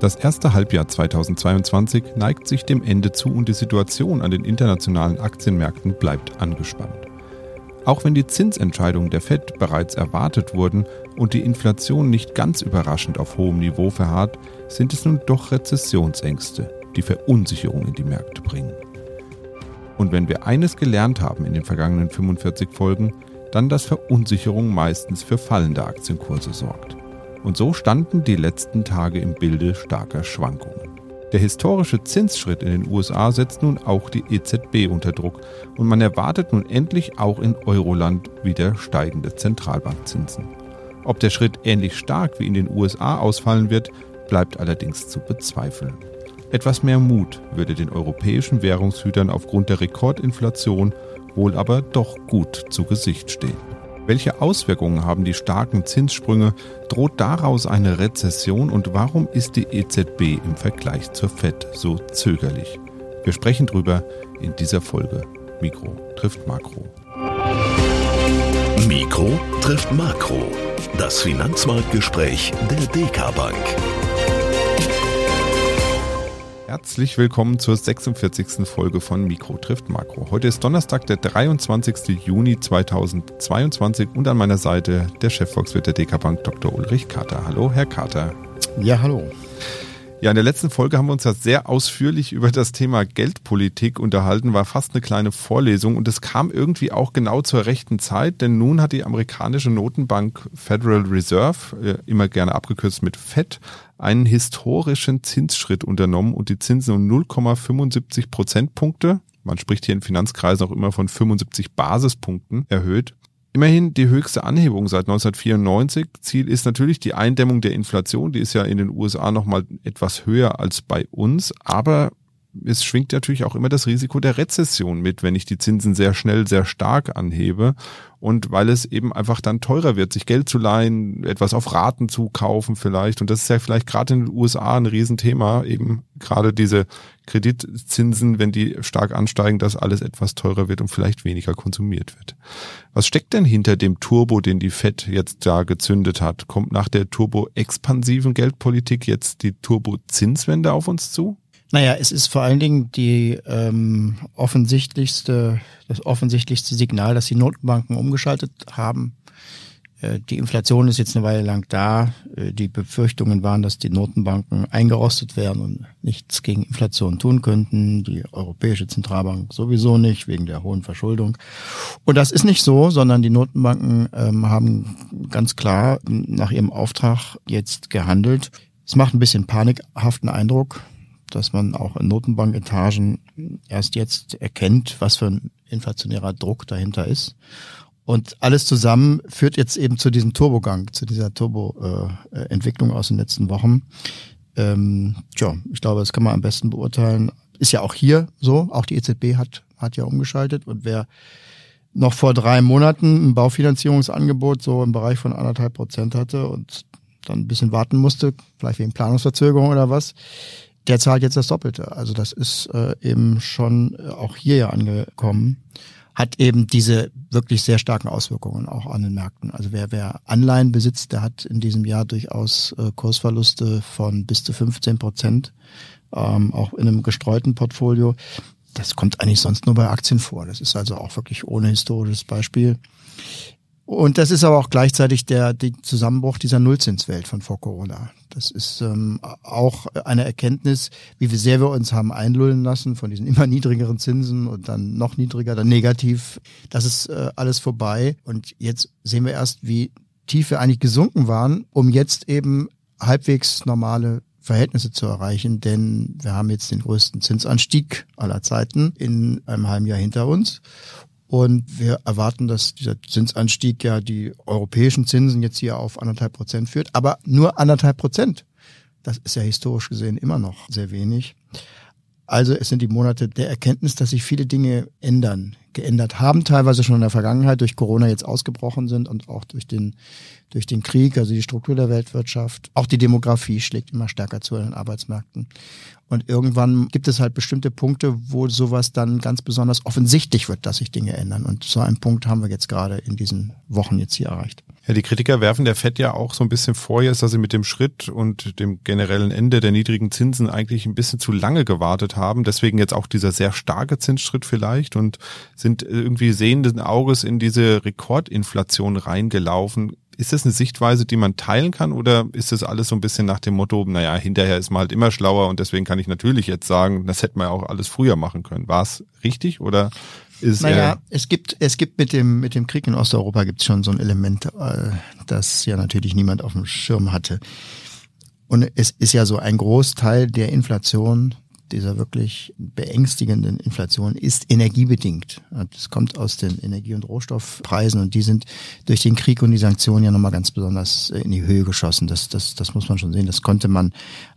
Das erste Halbjahr 2022 neigt sich dem Ende zu und die Situation an den internationalen Aktienmärkten bleibt angespannt. Auch wenn die Zinsentscheidungen der Fed bereits erwartet wurden und die Inflation nicht ganz überraschend auf hohem Niveau verharrt, sind es nun doch Rezessionsängste, die Verunsicherung in die Märkte bringen. Und wenn wir eines gelernt haben in den vergangenen 45 Folgen, dann dass Verunsicherung meistens für fallende Aktienkurse sorgt. Und so standen die letzten Tage im Bilde starker Schwankungen. Der historische Zinsschritt in den USA setzt nun auch die EZB unter Druck und man erwartet nun endlich auch in Euroland wieder steigende Zentralbankzinsen. Ob der Schritt ähnlich stark wie in den USA ausfallen wird, bleibt allerdings zu bezweifeln. Etwas mehr Mut würde den europäischen Währungshütern aufgrund der Rekordinflation wohl aber doch gut zu Gesicht stehen. Welche Auswirkungen haben die starken Zinssprünge? Droht daraus eine Rezession und warum ist die EZB im Vergleich zur Fed so zögerlich? Wir sprechen drüber in dieser Folge. Mikro trifft Makro. Mikro trifft Makro. Das Finanzmarktgespräch der DK Bank. Herzlich willkommen zur 46. Folge von Mikro trifft Makro. Heute ist Donnerstag, der 23. Juni 2022 und an meiner Seite der Chefvolkswirt der DK Bank, Dr. Ulrich Kater. Hallo, Herr Kater. Ja, hallo. Ja, in der letzten Folge haben wir uns ja sehr ausführlich über das Thema Geldpolitik unterhalten, war fast eine kleine Vorlesung und es kam irgendwie auch genau zur rechten Zeit, denn nun hat die amerikanische Notenbank Federal Reserve, äh, immer gerne abgekürzt mit FED, einen historischen Zinsschritt unternommen und die Zinsen um 0,75 Prozentpunkte, man spricht hier in Finanzkreisen auch immer von 75 Basispunkten, erhöht. Immerhin die höchste Anhebung seit 1994. Ziel ist natürlich die Eindämmung der Inflation. Die ist ja in den USA nochmal etwas höher als bei uns. Aber es schwingt natürlich auch immer das Risiko der Rezession mit, wenn ich die Zinsen sehr schnell, sehr stark anhebe. Und weil es eben einfach dann teurer wird, sich Geld zu leihen, etwas auf Raten zu kaufen vielleicht. Und das ist ja vielleicht gerade in den USA ein Riesenthema, eben gerade diese Kreditzinsen, wenn die stark ansteigen, dass alles etwas teurer wird und vielleicht weniger konsumiert wird. Was steckt denn hinter dem Turbo, den die Fed jetzt da gezündet hat? Kommt nach der turbo-expansiven Geldpolitik jetzt die Turbo-Zinswende auf uns zu? Naja, es ist vor allen Dingen die ähm, offensichtlichste, das offensichtlichste Signal, dass die Notenbanken umgeschaltet haben. Äh, die Inflation ist jetzt eine Weile lang da. Äh, die Befürchtungen waren, dass die Notenbanken eingerostet werden und nichts gegen Inflation tun könnten. Die Europäische Zentralbank sowieso nicht, wegen der hohen Verschuldung. Und das ist nicht so, sondern die Notenbanken ähm, haben ganz klar nach ihrem Auftrag jetzt gehandelt. Es macht ein bisschen panikhaften Eindruck dass man auch in Notenbanketagen erst jetzt erkennt, was für ein inflationärer Druck dahinter ist. Und alles zusammen führt jetzt eben zu diesem Turbogang, zu dieser Turbo-Entwicklung aus den letzten Wochen. Ähm, tja, ich glaube, das kann man am besten beurteilen. Ist ja auch hier so. Auch die EZB hat, hat ja umgeschaltet. Und wer noch vor drei Monaten ein Baufinanzierungsangebot so im Bereich von anderthalb Prozent hatte und dann ein bisschen warten musste, vielleicht wegen Planungsverzögerung oder was, der zahlt jetzt das Doppelte. Also das ist äh, eben schon äh, auch hier ja angekommen, hat eben diese wirklich sehr starken Auswirkungen auch an den Märkten. Also wer, wer Anleihen besitzt, der hat in diesem Jahr durchaus äh, Kursverluste von bis zu 15 Prozent, ähm, auch in einem gestreuten Portfolio. Das kommt eigentlich sonst nur bei Aktien vor. Das ist also auch wirklich ohne historisches Beispiel. Und das ist aber auch gleichzeitig der, der Zusammenbruch dieser Nullzinswelt von vor Corona. Das ist ähm, auch eine Erkenntnis, wie sehr wir uns haben einlullen lassen von diesen immer niedrigeren Zinsen und dann noch niedriger, dann negativ. Das ist äh, alles vorbei. Und jetzt sehen wir erst, wie tief wir eigentlich gesunken waren, um jetzt eben halbwegs normale Verhältnisse zu erreichen, denn wir haben jetzt den größten Zinsanstieg aller Zeiten in einem halben Jahr hinter uns. Und wir erwarten, dass dieser Zinsanstieg ja die europäischen Zinsen jetzt hier auf anderthalb Prozent führt. Aber nur anderthalb Prozent. Das ist ja historisch gesehen immer noch sehr wenig. Also es sind die Monate der Erkenntnis, dass sich viele Dinge ändern geändert haben, teilweise schon in der Vergangenheit durch Corona jetzt ausgebrochen sind und auch durch den durch den Krieg, also die Struktur der Weltwirtschaft. Auch die Demografie schlägt immer stärker zu in den Arbeitsmärkten. Und irgendwann gibt es halt bestimmte Punkte, wo sowas dann ganz besonders offensichtlich wird, dass sich Dinge ändern. Und so einen Punkt haben wir jetzt gerade in diesen Wochen jetzt hier erreicht. Ja, die Kritiker werfen der FED ja auch so ein bisschen vor, jetzt, dass sie mit dem Schritt und dem generellen Ende der niedrigen Zinsen eigentlich ein bisschen zu lange gewartet haben. Deswegen jetzt auch dieser sehr starke Zinsschritt vielleicht und sind irgendwie sehenden Auges in diese Rekordinflation reingelaufen. Ist das eine Sichtweise, die man teilen kann oder ist das alles so ein bisschen nach dem Motto, naja, hinterher ist man halt immer schlauer und deswegen kann ich natürlich jetzt sagen, das hätte man ja auch alles früher machen können. War es richtig oder ist naja, es gibt, es gibt mit dem, mit dem Krieg in Osteuropa gibt es schon so ein Element, äh, das ja natürlich niemand auf dem Schirm hatte. Und es ist ja so ein Großteil der Inflation, dieser wirklich beängstigenden Inflation, ist energiebedingt. Es kommt aus den Energie- und Rohstoffpreisen und die sind durch den Krieg und die Sanktionen ja nochmal ganz besonders in die Höhe geschossen. Das, das, das muss man schon sehen. Das konnte man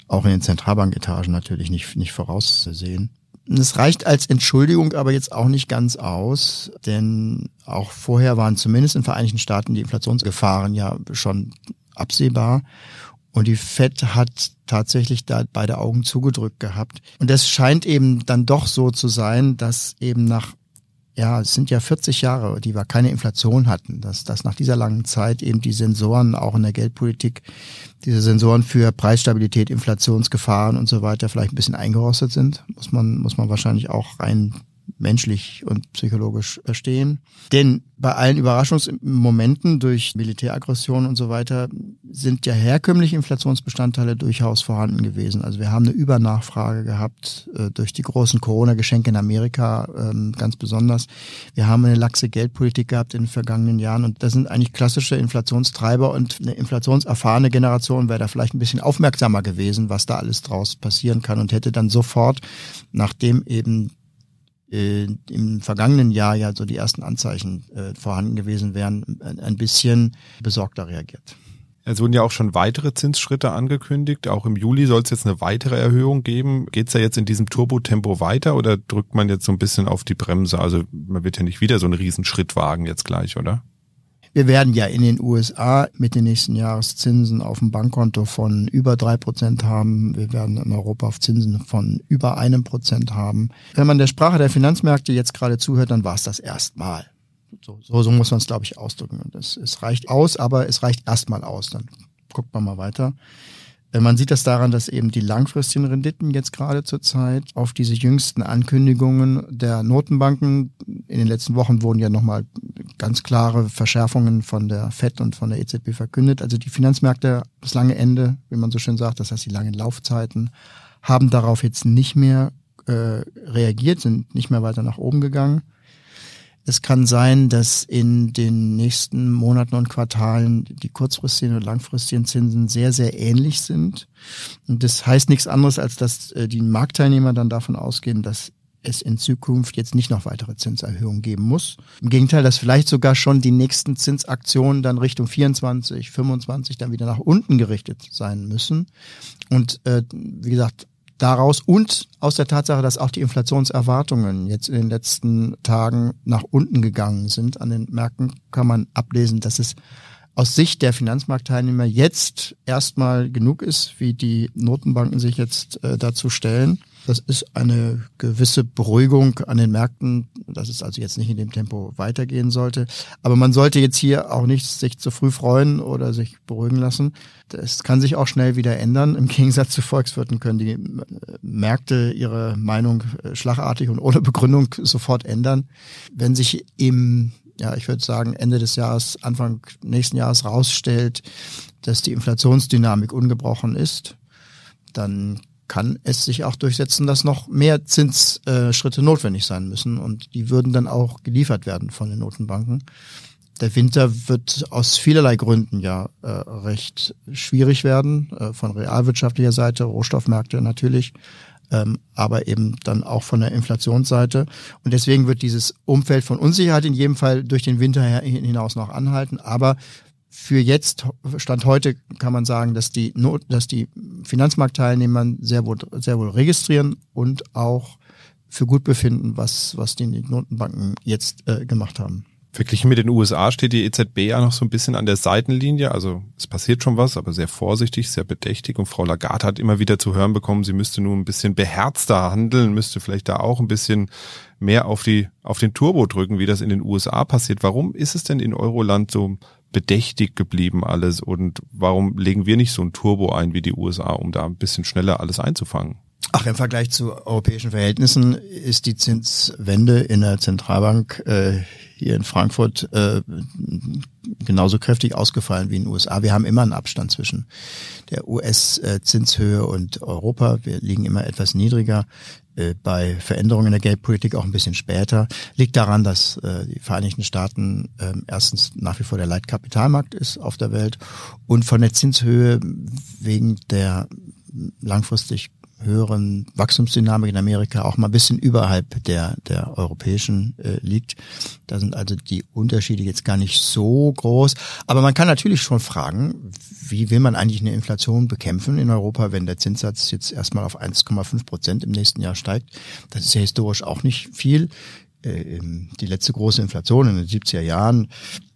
auch in den Zentralbanketagen natürlich nicht, nicht voraussehen. Es reicht als Entschuldigung aber jetzt auch nicht ganz aus, denn auch vorher waren zumindest in Vereinigten Staaten die Inflationsgefahren ja schon absehbar. Und die Fed hat tatsächlich da beide Augen zugedrückt gehabt. Und es scheint eben dann doch so zu sein, dass eben nach ja, es sind ja 40 Jahre, die wir keine Inflation hatten, dass, dass nach dieser langen Zeit eben die Sensoren auch in der Geldpolitik, diese Sensoren für Preisstabilität, Inflationsgefahren und so weiter vielleicht ein bisschen eingerostet sind, muss man, muss man wahrscheinlich auch rein menschlich und psychologisch verstehen. Denn bei allen Überraschungsmomenten durch Militäraggression und so weiter sind ja herkömmliche Inflationsbestandteile durchaus vorhanden gewesen. Also wir haben eine Übernachfrage gehabt äh, durch die großen Corona-Geschenke in Amerika ähm, ganz besonders. Wir haben eine laxe Geldpolitik gehabt in den vergangenen Jahren und das sind eigentlich klassische Inflationstreiber und eine inflationserfahrene Generation wäre da vielleicht ein bisschen aufmerksamer gewesen, was da alles draus passieren kann und hätte dann sofort, nachdem eben äh, im vergangenen Jahr ja so die ersten Anzeichen äh, vorhanden gewesen wären, ein bisschen besorgter reagiert. Es wurden ja auch schon weitere Zinsschritte angekündigt. Auch im Juli soll es jetzt eine weitere Erhöhung geben. Geht es ja jetzt in diesem Turbotempo weiter oder drückt man jetzt so ein bisschen auf die Bremse? Also man wird ja nicht wieder so einen Riesenschritt wagen jetzt gleich, oder? Wir werden ja in den USA mit den nächsten Jahreszinsen auf dem Bankkonto von über drei Prozent haben. Wir werden in Europa auf Zinsen von über einem Prozent haben. Wenn man der Sprache der Finanzmärkte jetzt gerade zuhört, dann war es das erstmal. So, so, so muss man es, glaube ich, ausdrücken. Es, es reicht aus, aber es reicht erstmal aus. Dann guckt man mal weiter. Man sieht das daran, dass eben die langfristigen Renditen jetzt gerade zur Zeit auf diese jüngsten Ankündigungen der Notenbanken, in den letzten Wochen wurden ja nochmal ganz klare Verschärfungen von der FED und von der EZB verkündet. Also die Finanzmärkte, das lange Ende, wie man so schön sagt, das heißt die langen Laufzeiten, haben darauf jetzt nicht mehr äh, reagiert, sind nicht mehr weiter nach oben gegangen. Es kann sein, dass in den nächsten Monaten und Quartalen die kurzfristigen und langfristigen Zinsen sehr, sehr ähnlich sind. Und das heißt nichts anderes, als dass äh, die Marktteilnehmer dann davon ausgehen, dass es in Zukunft jetzt nicht noch weitere Zinserhöhungen geben muss. Im Gegenteil, dass vielleicht sogar schon die nächsten Zinsaktionen dann Richtung 24, 25 dann wieder nach unten gerichtet sein müssen. Und äh, wie gesagt, daraus und aus der Tatsache, dass auch die Inflationserwartungen jetzt in den letzten Tagen nach unten gegangen sind an den Märkten, kann man ablesen, dass es aus Sicht der Finanzmarktteilnehmer jetzt erstmal genug ist, wie die Notenbanken sich jetzt äh, dazu stellen. Das ist eine gewisse Beruhigung an den Märkten, dass es also jetzt nicht in dem Tempo weitergehen sollte. Aber man sollte jetzt hier auch nicht sich zu früh freuen oder sich beruhigen lassen. Das kann sich auch schnell wieder ändern. Im Gegensatz zu Volkswirten können die Märkte ihre Meinung äh, schlagartig und ohne Begründung sofort ändern. Wenn sich im ja, ich würde sagen, Ende des Jahres, Anfang nächsten Jahres rausstellt, dass die Inflationsdynamik ungebrochen ist, dann kann es sich auch durchsetzen, dass noch mehr Zinsschritte notwendig sein müssen und die würden dann auch geliefert werden von den Notenbanken. Der Winter wird aus vielerlei Gründen ja äh, recht schwierig werden, äh, von realwirtschaftlicher Seite, Rohstoffmärkte natürlich, ähm, aber eben dann auch von der Inflationsseite. Und deswegen wird dieses Umfeld von Unsicherheit in jedem Fall durch den Winter hinaus noch anhalten. Aber für jetzt, Stand heute, kann man sagen, dass die, Not, dass die Finanzmarktteilnehmer sehr wohl, sehr wohl registrieren und auch für gut befinden, was, was die Notenbanken jetzt äh, gemacht haben. Verglichen mit den USA steht die EZB ja noch so ein bisschen an der Seitenlinie. Also es passiert schon was, aber sehr vorsichtig, sehr bedächtig. Und Frau Lagarde hat immer wieder zu hören bekommen, sie müsste nur ein bisschen beherzter handeln, müsste vielleicht da auch ein bisschen mehr auf die, auf den Turbo drücken, wie das in den USA passiert. Warum ist es denn in Euroland so bedächtig geblieben alles und warum legen wir nicht so ein Turbo ein wie die USA, um da ein bisschen schneller alles einzufangen? Ach, im Vergleich zu europäischen Verhältnissen ist die Zinswende in der Zentralbank äh, hier in Frankfurt äh, genauso kräftig ausgefallen wie in den USA. Wir haben immer einen Abstand zwischen der US-Zinshöhe und Europa. Wir liegen immer etwas niedriger. Äh, bei Veränderungen in der Geldpolitik auch ein bisschen später. Liegt daran, dass äh, die Vereinigten Staaten äh, erstens nach wie vor der Leitkapitalmarkt ist auf der Welt und von der Zinshöhe wegen der langfristig höheren Wachstumsdynamik in Amerika auch mal ein bisschen überhalb der, der europäischen äh, liegt. Da sind also die Unterschiede jetzt gar nicht so groß. Aber man kann natürlich schon fragen, wie will man eigentlich eine Inflation bekämpfen in Europa, wenn der Zinssatz jetzt erstmal auf 1,5 Prozent im nächsten Jahr steigt. Das ist ja historisch auch nicht viel. Äh, die letzte große Inflation in den 70er Jahren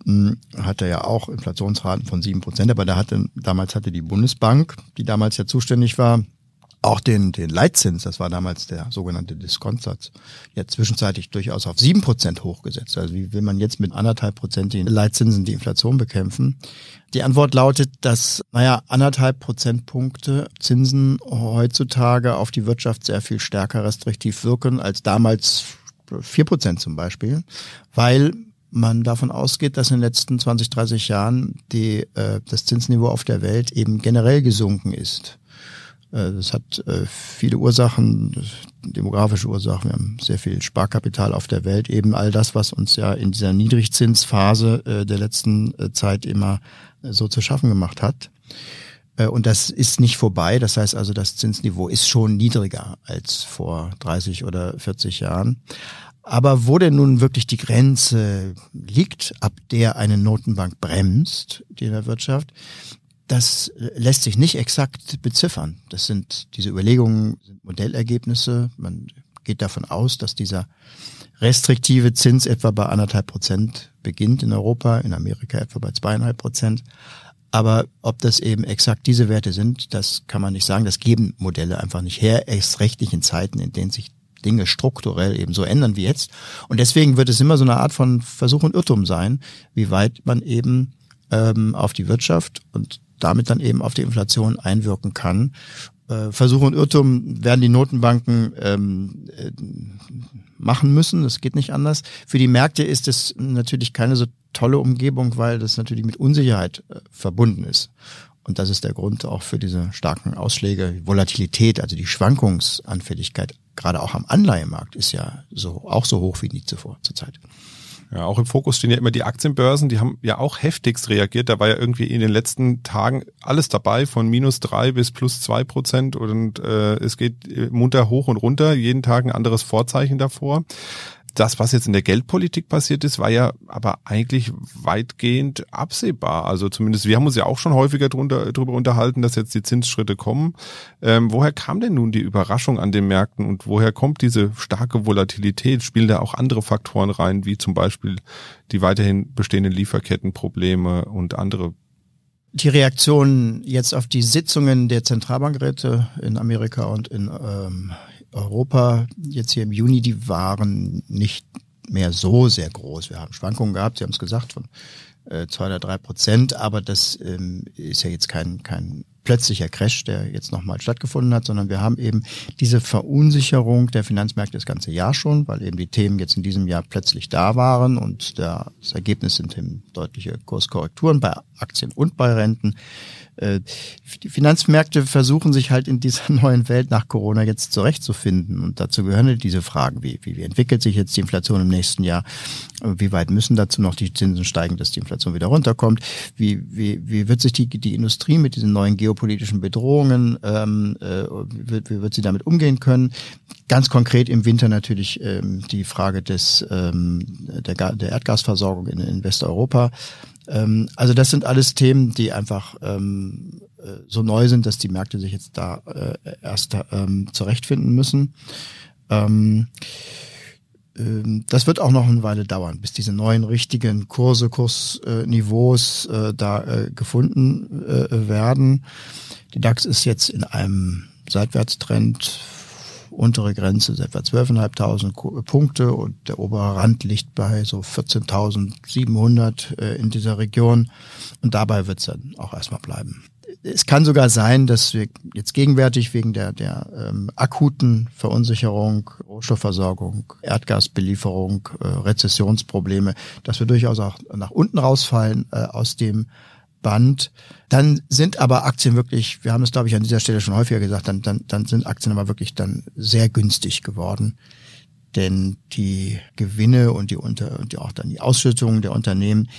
hm, hatte ja auch Inflationsraten von sieben Prozent, aber da hatte, damals hatte die Bundesbank, die damals ja zuständig war, auch den, den Leitzins, das war damals der sogenannte Diskontsatz, ja zwischenzeitlich durchaus auf sieben Prozent hochgesetzt. Also wie will man jetzt mit anderthalb Prozent die Leitzinsen die Inflation bekämpfen? Die Antwort lautet, dass, naja, anderthalb Prozentpunkte Zinsen heutzutage auf die Wirtschaft sehr viel stärker restriktiv wirken als damals vier Prozent zum Beispiel, weil man davon ausgeht, dass in den letzten 20, 30 Jahren die, äh, das Zinsniveau auf der Welt eben generell gesunken ist. Äh, das hat äh, viele Ursachen, demografische Ursachen. Wir haben sehr viel Sparkapital auf der Welt. Eben all das, was uns ja in dieser Niedrigzinsphase äh, der letzten Zeit immer so zu schaffen gemacht hat. Und das ist nicht vorbei. Das heißt also, das Zinsniveau ist schon niedriger als vor 30 oder 40 Jahren. Aber wo denn nun wirklich die Grenze liegt, ab der eine Notenbank bremst, die in der Wirtschaft, das lässt sich nicht exakt beziffern. Das sind diese Überlegungen, sind Modellergebnisse. Man geht davon aus, dass dieser restriktive Zins etwa bei anderthalb Prozent beginnt in Europa, in Amerika etwa bei zweieinhalb Prozent. Aber ob das eben exakt diese Werte sind, das kann man nicht sagen. Das geben Modelle einfach nicht her, erst rechtlich in Zeiten, in denen sich Dinge strukturell eben so ändern wie jetzt. Und deswegen wird es immer so eine Art von Versuch und Irrtum sein, wie weit man eben ähm, auf die Wirtschaft und damit dann eben auf die Inflation einwirken kann. Äh, Versuch und Irrtum werden die Notenbanken ähm, äh, machen müssen. Das geht nicht anders. Für die Märkte ist es natürlich keine so tolle Umgebung, weil das natürlich mit Unsicherheit äh, verbunden ist. Und das ist der Grund auch für diese starken Ausschläge. Volatilität, also die Schwankungsanfälligkeit, gerade auch am Anleihemarkt, ist ja so auch so hoch wie nie zuvor zurzeit. Ja, auch im Fokus stehen ja immer die Aktienbörsen, die haben ja auch heftigst reagiert. Da war ja irgendwie in den letzten Tagen alles dabei, von minus drei bis plus zwei Prozent. Und äh, es geht munter hoch und runter, jeden Tag ein anderes Vorzeichen davor das, was jetzt in der Geldpolitik passiert ist, war ja aber eigentlich weitgehend absehbar. Also zumindest, wir haben uns ja auch schon häufiger drunter, drüber unterhalten, dass jetzt die Zinsschritte kommen. Ähm, woher kam denn nun die Überraschung an den Märkten und woher kommt diese starke Volatilität? Spielen da auch andere Faktoren rein, wie zum Beispiel die weiterhin bestehenden Lieferkettenprobleme und andere die Reaktion jetzt auf die Sitzungen der Zentralbankräte in Amerika und in ähm, Europa jetzt hier im Juni, die waren nicht mehr so sehr groß. Wir haben Schwankungen gehabt, Sie haben es gesagt, von äh, zwei oder drei Prozent, aber das ähm, ist ja jetzt kein, kein plötzlicher Crash, der jetzt nochmal stattgefunden hat, sondern wir haben eben diese Verunsicherung der Finanzmärkte das ganze Jahr schon, weil eben die Themen jetzt in diesem Jahr plötzlich da waren und das Ergebnis sind eben deutliche Kurskorrekturen bei Aktien und bei Renten. Äh, die Finanzmärkte versuchen sich halt in dieser neuen Welt nach Corona jetzt zurechtzufinden. Und dazu gehören diese Fragen, wie, wie, wie entwickelt sich jetzt die Inflation im nächsten Jahr? Wie weit müssen dazu noch die Zinsen steigen, dass die Inflation wieder runterkommt? Wie, wie, wie wird sich die, die Industrie mit diesen neuen geopolitischen Bedrohungen, ähm, äh, wie, wie wird sie damit umgehen können? Ganz konkret im Winter natürlich ähm, die Frage des, ähm, der, der Erdgasversorgung in, in Westeuropa. Ähm, also das sind alles Themen, die einfach ähm, äh, so neu sind, dass die Märkte sich jetzt da äh, erst ähm, zurechtfinden müssen. Ähm, ähm, das wird auch noch eine Weile dauern, bis diese neuen richtigen Kurse, Kursniveaus äh, da äh, gefunden äh, werden. Die DAX ist jetzt in einem Seitwärtstrend. Untere Grenze ist etwa 12.500 Punkte und der obere Rand liegt bei so 14.700 äh, in dieser Region. Und dabei wird es dann auch erstmal bleiben es kann sogar sein, dass wir jetzt gegenwärtig wegen der, der ähm, akuten Verunsicherung, Rohstoffversorgung, Erdgasbelieferung, äh, Rezessionsprobleme, dass wir durchaus auch nach unten rausfallen äh, aus dem Band. Dann sind aber Aktien wirklich, wir haben es glaube ich an dieser Stelle schon häufiger gesagt, dann, dann, dann sind Aktien aber wirklich dann sehr günstig geworden. Denn die Gewinne und die unter und auch dann die Ausschüttungen der Unternehmen,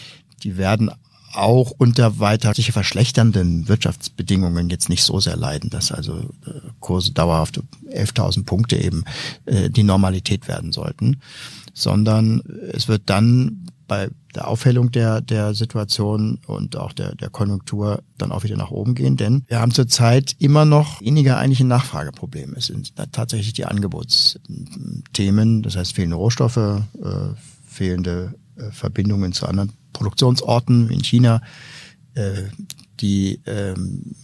die werden auch unter weiter sich verschlechternden Wirtschaftsbedingungen jetzt nicht so sehr leiden, dass also äh, Kurse dauerhaft 11.000 Punkte eben äh, die Normalität werden sollten, sondern es wird dann bei der Aufhellung der, der Situation und auch der, der Konjunktur dann auch wieder nach oben gehen, denn wir haben zurzeit immer noch weniger eigentliche Nachfrageprobleme. Es sind tatsächlich die Angebotsthemen, das heißt fehlende Rohstoffe, äh, fehlende äh, Verbindungen zu anderen Produktionsorten in China, äh, die ähm,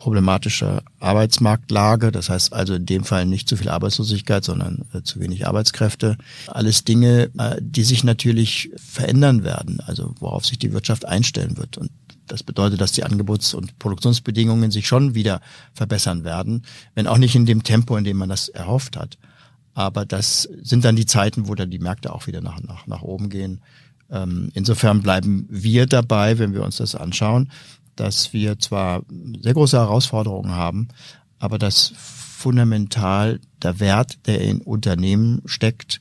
problematische Arbeitsmarktlage, das heißt also in dem Fall nicht zu viel Arbeitslosigkeit, sondern äh, zu wenig Arbeitskräfte. Alles Dinge, äh, die sich natürlich verändern werden, also worauf sich die Wirtschaft einstellen wird. Und das bedeutet, dass die Angebots- und Produktionsbedingungen sich schon wieder verbessern werden, wenn auch nicht in dem Tempo, in dem man das erhofft hat. Aber das sind dann die Zeiten, wo dann die Märkte auch wieder nach, nach, nach oben gehen. Ähm, insofern bleiben wir dabei, wenn wir uns das anschauen, dass wir zwar sehr große Herausforderungen haben, aber dass fundamental der Wert, der in Unternehmen steckt,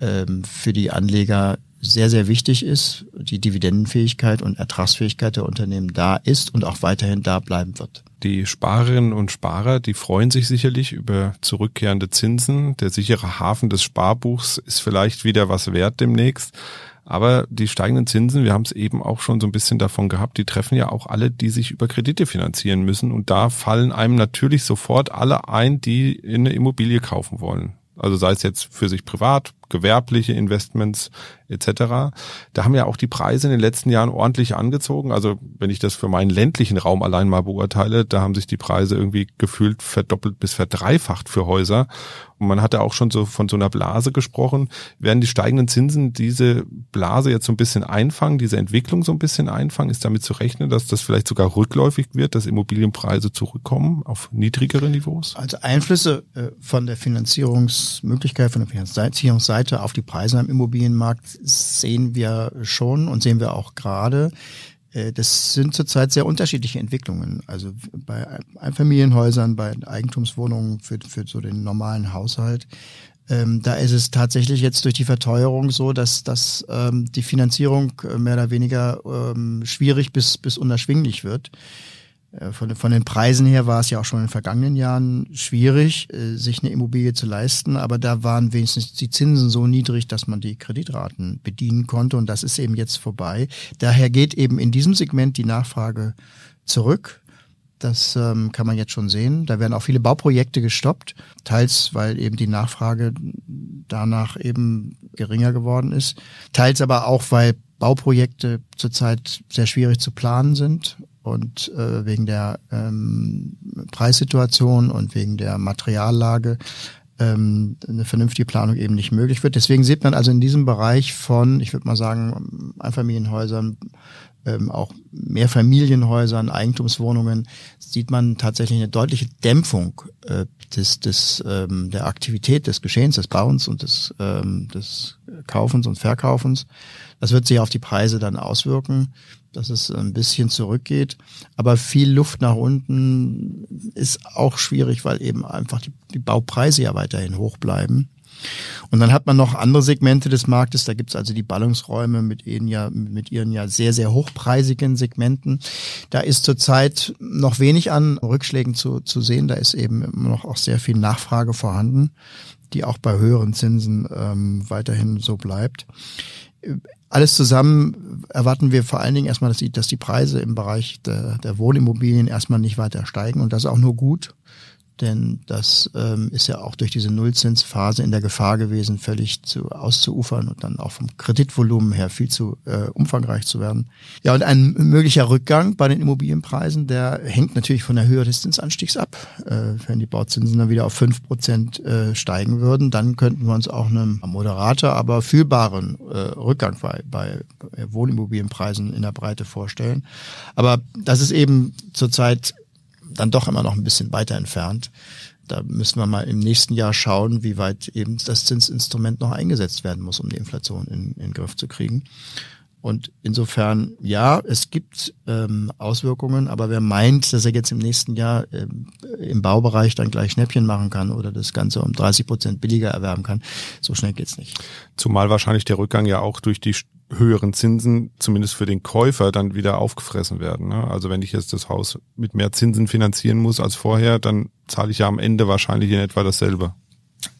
ähm, für die Anleger sehr, sehr wichtig ist, die Dividendenfähigkeit und Ertragsfähigkeit der Unternehmen da ist und auch weiterhin da bleiben wird. Die Sparerinnen und Sparer, die freuen sich sicherlich über zurückkehrende Zinsen. Der sichere Hafen des Sparbuchs ist vielleicht wieder was wert demnächst. Aber die steigenden Zinsen, wir haben es eben auch schon so ein bisschen davon gehabt, die treffen ja auch alle, die sich über Kredite finanzieren müssen. Und da fallen einem natürlich sofort alle ein, die eine Immobilie kaufen wollen. Also sei es jetzt für sich privat, gewerbliche Investments etc. Da haben ja auch die Preise in den letzten Jahren ordentlich angezogen. Also wenn ich das für meinen ländlichen Raum allein mal beurteile, da haben sich die Preise irgendwie gefühlt verdoppelt bis verdreifacht für Häuser. Und man hatte auch schon so von so einer Blase gesprochen. Werden die steigenden Zinsen diese Blase jetzt so ein bisschen einfangen, diese Entwicklung so ein bisschen einfangen? Ist damit zu rechnen, dass das vielleicht sogar rückläufig wird, dass Immobilienpreise zurückkommen auf niedrigere Niveaus? Also Einflüsse äh, von der Finanzierungsmöglichkeit, von der Finanzierungsseite auf die Preise am Immobilienmarkt sehen wir schon und sehen wir auch gerade. Äh, das sind zurzeit sehr unterschiedliche Entwicklungen. Also bei Einfamilienhäusern, bei Eigentumswohnungen für, für so den normalen Haushalt. Ähm, da ist es tatsächlich jetzt durch die Verteuerung so, dass, dass ähm, die Finanzierung äh, mehr oder weniger ähm, schwierig bis, bis unerschwinglich wird. Äh, von, von den Preisen her war es ja auch schon in den vergangenen Jahren schwierig, äh, sich eine Immobilie zu leisten, aber da waren wenigstens die Zinsen so niedrig, dass man die Kreditraten bedienen konnte und das ist eben jetzt vorbei. Daher geht eben in diesem Segment die Nachfrage zurück. Das ähm, kann man jetzt schon sehen. Da werden auch viele Bauprojekte gestoppt, teils weil eben die Nachfrage danach eben geringer geworden ist, teils aber auch weil Bauprojekte zurzeit sehr schwierig zu planen sind und äh, wegen der ähm, Preissituation und wegen der Materiallage ähm, eine vernünftige Planung eben nicht möglich wird. Deswegen sieht man also in diesem Bereich von, ich würde mal sagen, Einfamilienhäusern, ähm, auch Mehrfamilienhäusern, Eigentumswohnungen, sieht man tatsächlich eine deutliche Dämpfung äh, des, des, ähm, der Aktivität des Geschehens, des Bauens und des, ähm, des Kaufens und Verkaufens. Das wird sich auf die Preise dann auswirken dass es ein bisschen zurückgeht. Aber viel Luft nach unten ist auch schwierig, weil eben einfach die, die Baupreise ja weiterhin hoch bleiben. Und dann hat man noch andere Segmente des Marktes. Da gibt's also die Ballungsräume mit ihren ja, mit ihren ja sehr, sehr hochpreisigen Segmenten. Da ist zurzeit noch wenig an Rückschlägen zu, zu sehen. Da ist eben immer noch auch sehr viel Nachfrage vorhanden, die auch bei höheren Zinsen ähm, weiterhin so bleibt. Alles zusammen erwarten wir vor allen Dingen erstmal, dass die, dass die Preise im Bereich der, der Wohnimmobilien erstmal nicht weiter steigen. Und das auch nur gut, denn das ähm, ist ja auch durch diese Nullzinsphase in der Gefahr gewesen, völlig zu auszuufern und dann auch vom Kreditvolumen her viel zu äh, umfangreich zu werden. Ja, und ein möglicher Rückgang bei den Immobilienpreisen, der hängt natürlich von der Höhe des Zinsanstiegs ab. Äh, wenn die Bauzinsen dann wieder auf fünf Prozent äh, steigen würden, dann könnten wir uns auch einen moderater, aber fühlbaren äh, Rückgang bei, bei Wohnimmobilienpreisen in der Breite vorstellen. Aber das ist eben zurzeit dann doch immer noch ein bisschen weiter entfernt. Da müssen wir mal im nächsten Jahr schauen, wie weit eben das Zinsinstrument noch eingesetzt werden muss, um die Inflation in, in den Griff zu kriegen. Und insofern, ja, es gibt ähm, Auswirkungen, aber wer meint, dass er jetzt im nächsten Jahr ähm, im Baubereich dann gleich Schnäppchen machen kann oder das Ganze um 30 Prozent billiger erwerben kann, so schnell geht's nicht. Zumal wahrscheinlich der Rückgang ja auch durch die höheren Zinsen zumindest für den Käufer dann wieder aufgefressen werden. Ne? Also wenn ich jetzt das Haus mit mehr Zinsen finanzieren muss als vorher, dann zahle ich ja am Ende wahrscheinlich in etwa dasselbe.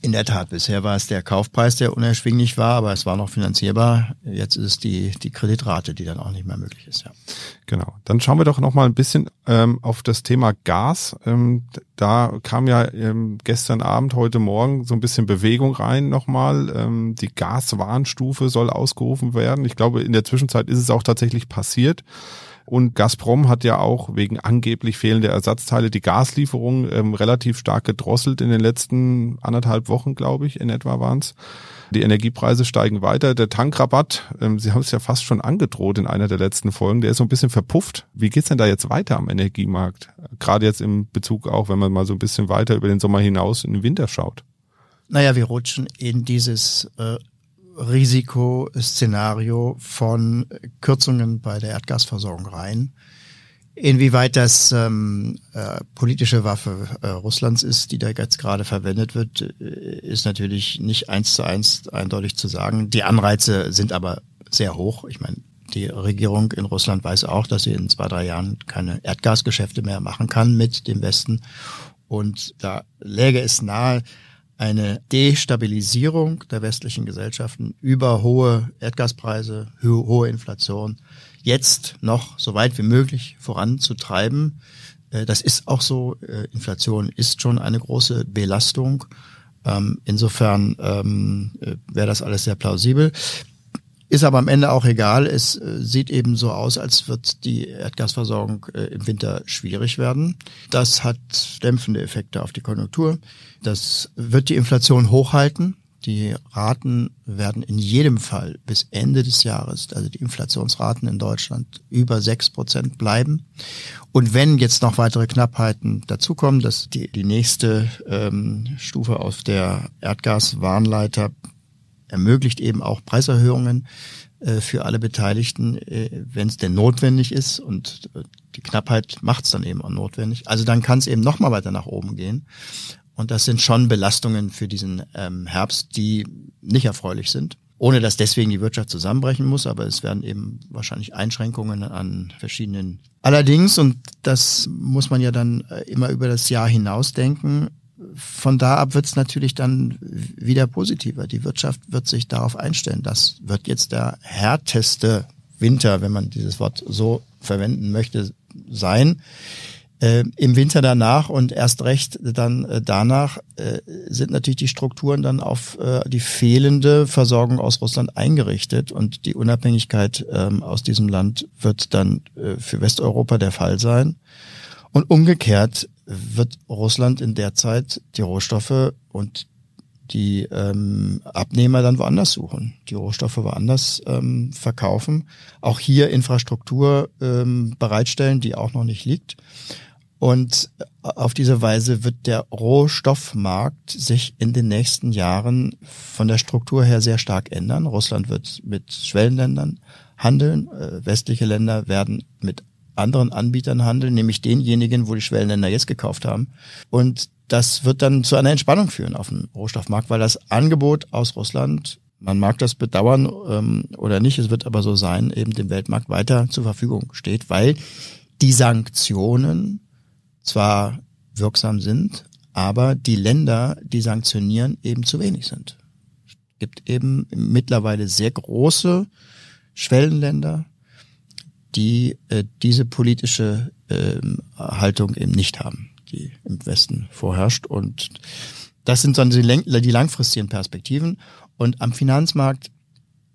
In der Tat, bisher war es der Kaufpreis, der unerschwinglich war, aber es war noch finanzierbar. Jetzt ist es die, die Kreditrate, die dann auch nicht mehr möglich ist. Ja. Genau. Dann schauen wir doch noch mal ein bisschen ähm, auf das Thema Gas. Ähm, da kam ja ähm, gestern Abend, heute Morgen so ein bisschen Bewegung rein nochmal. Ähm, die Gaswarnstufe soll ausgerufen werden. Ich glaube, in der Zwischenzeit ist es auch tatsächlich passiert. Und Gazprom hat ja auch wegen angeblich fehlender Ersatzteile die Gaslieferung ähm, relativ stark gedrosselt in den letzten anderthalb Wochen, glaube ich, in etwa waren es. Die Energiepreise steigen weiter. Der Tankrabatt, ähm, Sie haben es ja fast schon angedroht in einer der letzten Folgen, der ist so ein bisschen verpufft. Wie geht's denn da jetzt weiter am Energiemarkt? Gerade jetzt im Bezug auch, wenn man mal so ein bisschen weiter über den Sommer hinaus in den Winter schaut. Naja, wir rutschen in dieses äh, Risikoszenario von Kürzungen bei der Erdgasversorgung rein. Inwieweit das ähm, äh, politische Waffe äh, Russlands ist, die da jetzt gerade verwendet wird, äh, ist natürlich nicht eins zu eins eindeutig zu sagen. Die Anreize sind aber sehr hoch. Ich meine, die Regierung in Russland weiß auch, dass sie in zwei, drei Jahren keine Erdgasgeschäfte mehr machen kann mit dem Westen. Und da läge es nahe, eine Destabilisierung der westlichen Gesellschaften über hohe Erdgaspreise, hohe Inflation jetzt noch so weit wie möglich voranzutreiben. Äh, das ist auch so. Äh, Inflation ist schon eine große Belastung. Ähm, insofern ähm, äh, wäre das alles sehr plausibel. Ist aber am Ende auch egal. Es sieht eben so aus, als wird die Erdgasversorgung im Winter schwierig werden. Das hat dämpfende Effekte auf die Konjunktur. Das wird die Inflation hochhalten. Die Raten werden in jedem Fall bis Ende des Jahres, also die Inflationsraten in Deutschland, über sechs Prozent bleiben. Und wenn jetzt noch weitere Knappheiten dazukommen, dass die, die nächste ähm, Stufe auf der Erdgaswarnleiter ermöglicht eben auch Preiserhöhungen äh, für alle Beteiligten, äh, wenn es denn notwendig ist. Und äh, die Knappheit macht es dann eben auch notwendig. Also dann kann es eben noch mal weiter nach oben gehen. Und das sind schon Belastungen für diesen ähm, Herbst, die nicht erfreulich sind. Ohne dass deswegen die Wirtschaft zusammenbrechen muss, aber es werden eben wahrscheinlich Einschränkungen an verschiedenen. Allerdings, und das muss man ja dann äh, immer über das Jahr hinaus denken, von da ab wird es natürlich dann wieder positiver. Die Wirtschaft wird sich darauf einstellen. Das wird jetzt der härteste Winter, wenn man dieses Wort so verwenden möchte, sein. Äh, Im Winter danach und erst recht dann äh, danach äh, sind natürlich die Strukturen dann auf äh, die fehlende Versorgung aus Russland eingerichtet und die Unabhängigkeit ähm, aus diesem Land wird dann äh, für Westeuropa der Fall sein. Und umgekehrt wird Russland in der Zeit die Rohstoffe und die ähm, Abnehmer dann woanders suchen, die Rohstoffe woanders ähm, verkaufen, auch hier Infrastruktur ähm, bereitstellen, die auch noch nicht liegt. Und auf diese Weise wird der Rohstoffmarkt sich in den nächsten Jahren von der Struktur her sehr stark ändern. Russland wird mit Schwellenländern handeln. Äh, westliche Länder werden mit anderen Anbietern handeln, nämlich denjenigen, wo die Schwellenländer jetzt gekauft haben. Und das wird dann zu einer Entspannung führen auf dem Rohstoffmarkt, weil das Angebot aus Russland, man mag das bedauern ähm, oder nicht, es wird aber so sein, eben dem Weltmarkt weiter zur Verfügung steht, weil die Sanktionen zwar wirksam sind, aber die Länder, die sanktionieren, eben zu wenig sind. Es gibt eben mittlerweile sehr große Schwellenländer, die äh, diese politische äh, Haltung eben nicht haben. die im Westen vorherrscht. Und das sind dann die, die langfristigen Perspektiven. Und am Finanzmarkt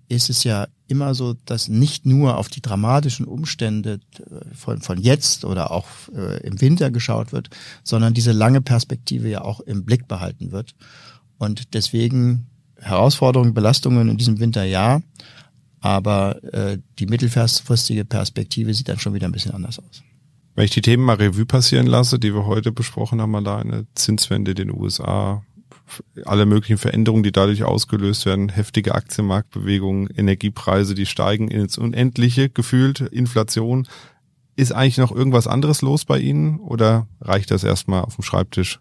ist es ja immer so, dass nicht nur auf die dramatischen Umstände äh, von, von jetzt oder auch äh, im Winter geschaut wird, sondern diese lange Perspektive ja auch im Blick behalten wird. Und deswegen Herausforderungen, Belastungen in diesem Winter ja, aber äh, die mittelfristige Perspektive sieht dann schon wieder ein bisschen anders aus. Wenn ich die Themen mal Revue passieren lasse, die wir heute besprochen haben, mal da eine Zinswende in den USA, alle möglichen Veränderungen, die dadurch ausgelöst werden, heftige Aktienmarktbewegungen, Energiepreise, die steigen ins Unendliche gefühlt, Inflation. Ist eigentlich noch irgendwas anderes los bei Ihnen oder reicht das erstmal auf dem Schreibtisch?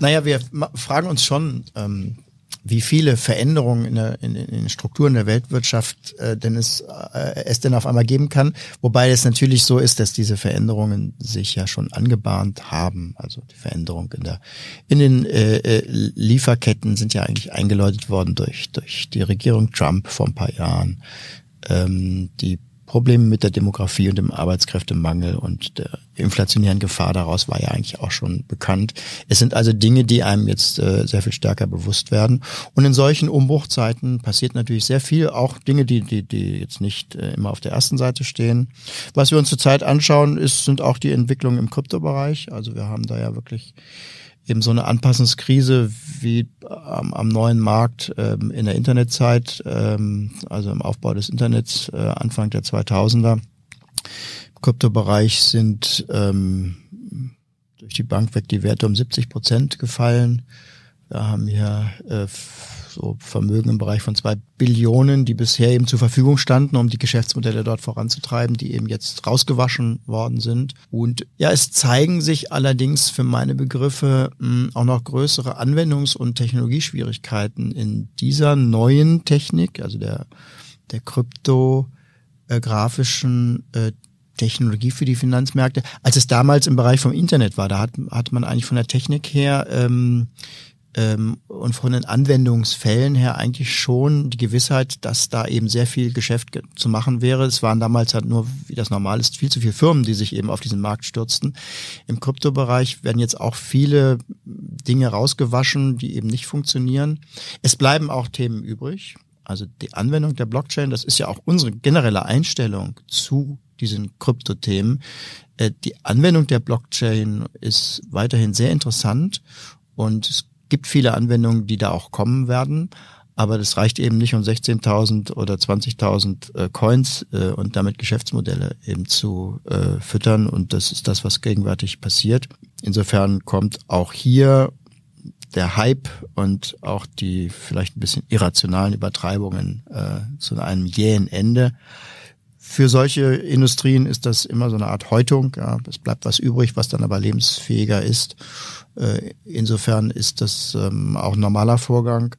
Naja, wir fragen uns schon, ähm, wie viele Veränderungen in, der, in, in den Strukturen der Weltwirtschaft äh, denn es, äh, es denn auf einmal geben kann. Wobei es natürlich so ist, dass diese Veränderungen sich ja schon angebahnt haben. Also die Veränderung in der in den äh, äh Lieferketten sind ja eigentlich eingeläutet worden durch durch die Regierung Trump vor ein paar Jahren. Ähm, die Probleme mit der Demografie und dem Arbeitskräftemangel und der inflationären Gefahr daraus war ja eigentlich auch schon bekannt. Es sind also Dinge, die einem jetzt äh, sehr viel stärker bewusst werden. Und in solchen Umbruchzeiten passiert natürlich sehr viel, auch Dinge, die, die, die jetzt nicht äh, immer auf der ersten Seite stehen. Was wir uns zurzeit anschauen, ist, sind auch die Entwicklungen im Kryptobereich. Also wir haben da ja wirklich eben so eine Anpassungskrise wie am, am neuen Markt ähm, in der Internetzeit, ähm, also im Aufbau des Internets äh, Anfang der 2000er. Im Kryptobereich sind ähm, durch die Bank weg die Werte um 70 Prozent gefallen. Wir haben hier äh, so Vermögen im Bereich von zwei Billionen, die bisher eben zur Verfügung standen, um die Geschäftsmodelle dort voranzutreiben, die eben jetzt rausgewaschen worden sind. Und ja, es zeigen sich allerdings für meine Begriffe mh, hm, auch noch größere Anwendungs- und Technologieschwierigkeiten in dieser neuen Technik, also der, der kryptografischen äh, Technologie für die Finanzmärkte, als es damals im Bereich vom Internet war. Da hat, hat man eigentlich von der Technik her ähm, ähm, und von den Anwendungsfällen her eigentlich schon die Gewissheit, dass da eben sehr viel Geschäft zu machen wäre. Es waren damals halt nur, wie das normal ist, viel zu viele Firmen, die sich eben auf diesen Markt stürzten. Im Kryptobereich werden jetzt auch viele Dinge rausgewaschen, die eben nicht funktionieren. Es bleiben auch Themen übrig. Also die Anwendung der Blockchain, das ist ja auch unsere generelle Einstellung zu diesen Kryptothemen. Äh, die Anwendung der Blockchain ist weiterhin sehr interessant und es gibt viele Anwendungen, die da auch kommen werden. Aber das reicht eben nicht, um 16.000 oder 20.000 äh, Coins äh, und damit Geschäftsmodelle eben zu äh, füttern. Und das ist das, was gegenwärtig passiert. Insofern kommt auch hier der Hype und auch die vielleicht ein bisschen irrationalen Übertreibungen äh, zu einem jähen Ende. Für solche Industrien ist das immer so eine Art Häutung. Ja. Es bleibt was übrig, was dann aber lebensfähiger ist. Äh, insofern ist das ähm, auch ein normaler Vorgang.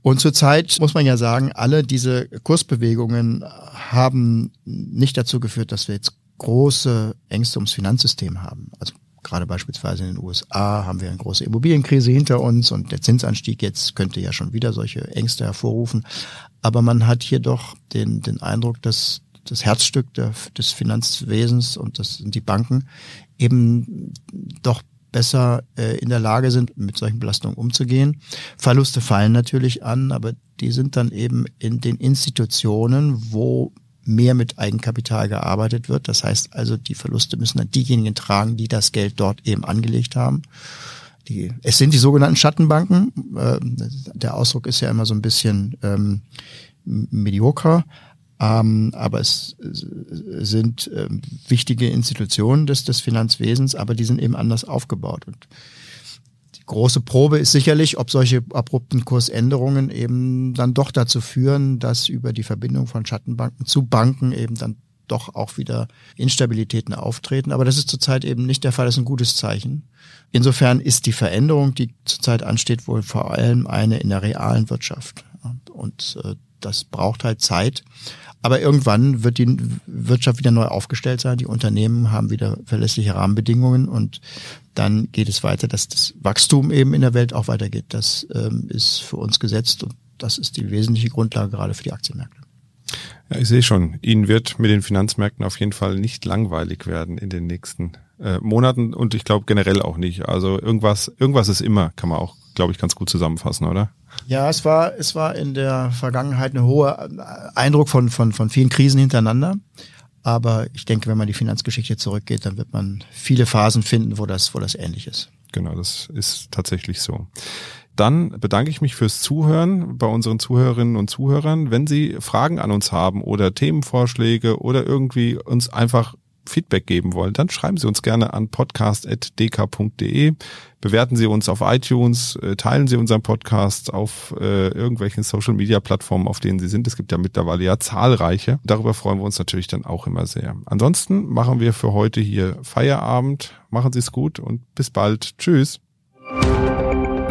Und zurzeit muss man ja sagen, alle diese Kursbewegungen haben nicht dazu geführt, dass wir jetzt große Ängste ums Finanzsystem haben. Also gerade beispielsweise in den USA haben wir eine große Immobilienkrise hinter uns und der Zinsanstieg jetzt könnte ja schon wieder solche Ängste hervorrufen. Aber man hat hier doch den, den Eindruck, dass das Herzstück der, des Finanzwesens und das sind die Banken eben doch besser äh, in der Lage sind, mit solchen Belastungen umzugehen. Verluste fallen natürlich an, aber die sind dann eben in den Institutionen, wo mehr mit Eigenkapital gearbeitet wird. Das heißt also, die Verluste müssen dann diejenigen tragen, die das Geld dort eben angelegt haben. Die, es sind die sogenannten Schattenbanken. Äh, der Ausdruck ist ja immer so ein bisschen ähm, medioker, ähm, aber es sind ähm, wichtige Institutionen des, des Finanzwesens, aber die sind eben anders aufgebaut. Und die große Probe ist sicherlich, ob solche abrupten Kursänderungen eben dann doch dazu führen, dass über die Verbindung von Schattenbanken zu Banken eben dann doch auch wieder Instabilitäten auftreten. Aber das ist zurzeit eben nicht der Fall. Das ist ein gutes Zeichen. Insofern ist die Veränderung, die zurzeit ansteht, wohl vor allem eine in der realen Wirtschaft. Und äh, das braucht halt Zeit. Aber irgendwann wird die Wirtschaft wieder neu aufgestellt sein. Die Unternehmen haben wieder verlässliche Rahmenbedingungen und dann geht es weiter, dass das Wachstum eben in der Welt auch weitergeht. Das ähm, ist für uns gesetzt und das ist die wesentliche Grundlage gerade für die Aktienmärkte. Ja, ich sehe schon, Ihnen wird mit den Finanzmärkten auf jeden Fall nicht langweilig werden in den nächsten äh, Monaten und ich glaube generell auch nicht. Also irgendwas, irgendwas ist immer, kann man auch, glaube ich, ganz gut zusammenfassen, oder? Ja, es war, es war in der Vergangenheit ein hoher Eindruck von, von, von vielen Krisen hintereinander. Aber ich denke, wenn man die Finanzgeschichte zurückgeht, dann wird man viele Phasen finden, wo das, wo das ähnlich ist. Genau, das ist tatsächlich so. Dann bedanke ich mich fürs Zuhören bei unseren Zuhörerinnen und Zuhörern. Wenn Sie Fragen an uns haben oder Themenvorschläge oder irgendwie uns einfach Feedback geben wollen, dann schreiben Sie uns gerne an podcast.dk.de. Bewerten Sie uns auf iTunes, äh, teilen Sie unseren Podcast auf äh, irgendwelchen Social Media Plattformen, auf denen Sie sind. Es gibt ja mittlerweile ja zahlreiche. Darüber freuen wir uns natürlich dann auch immer sehr. Ansonsten machen wir für heute hier Feierabend. Machen Sie es gut und bis bald. Tschüss.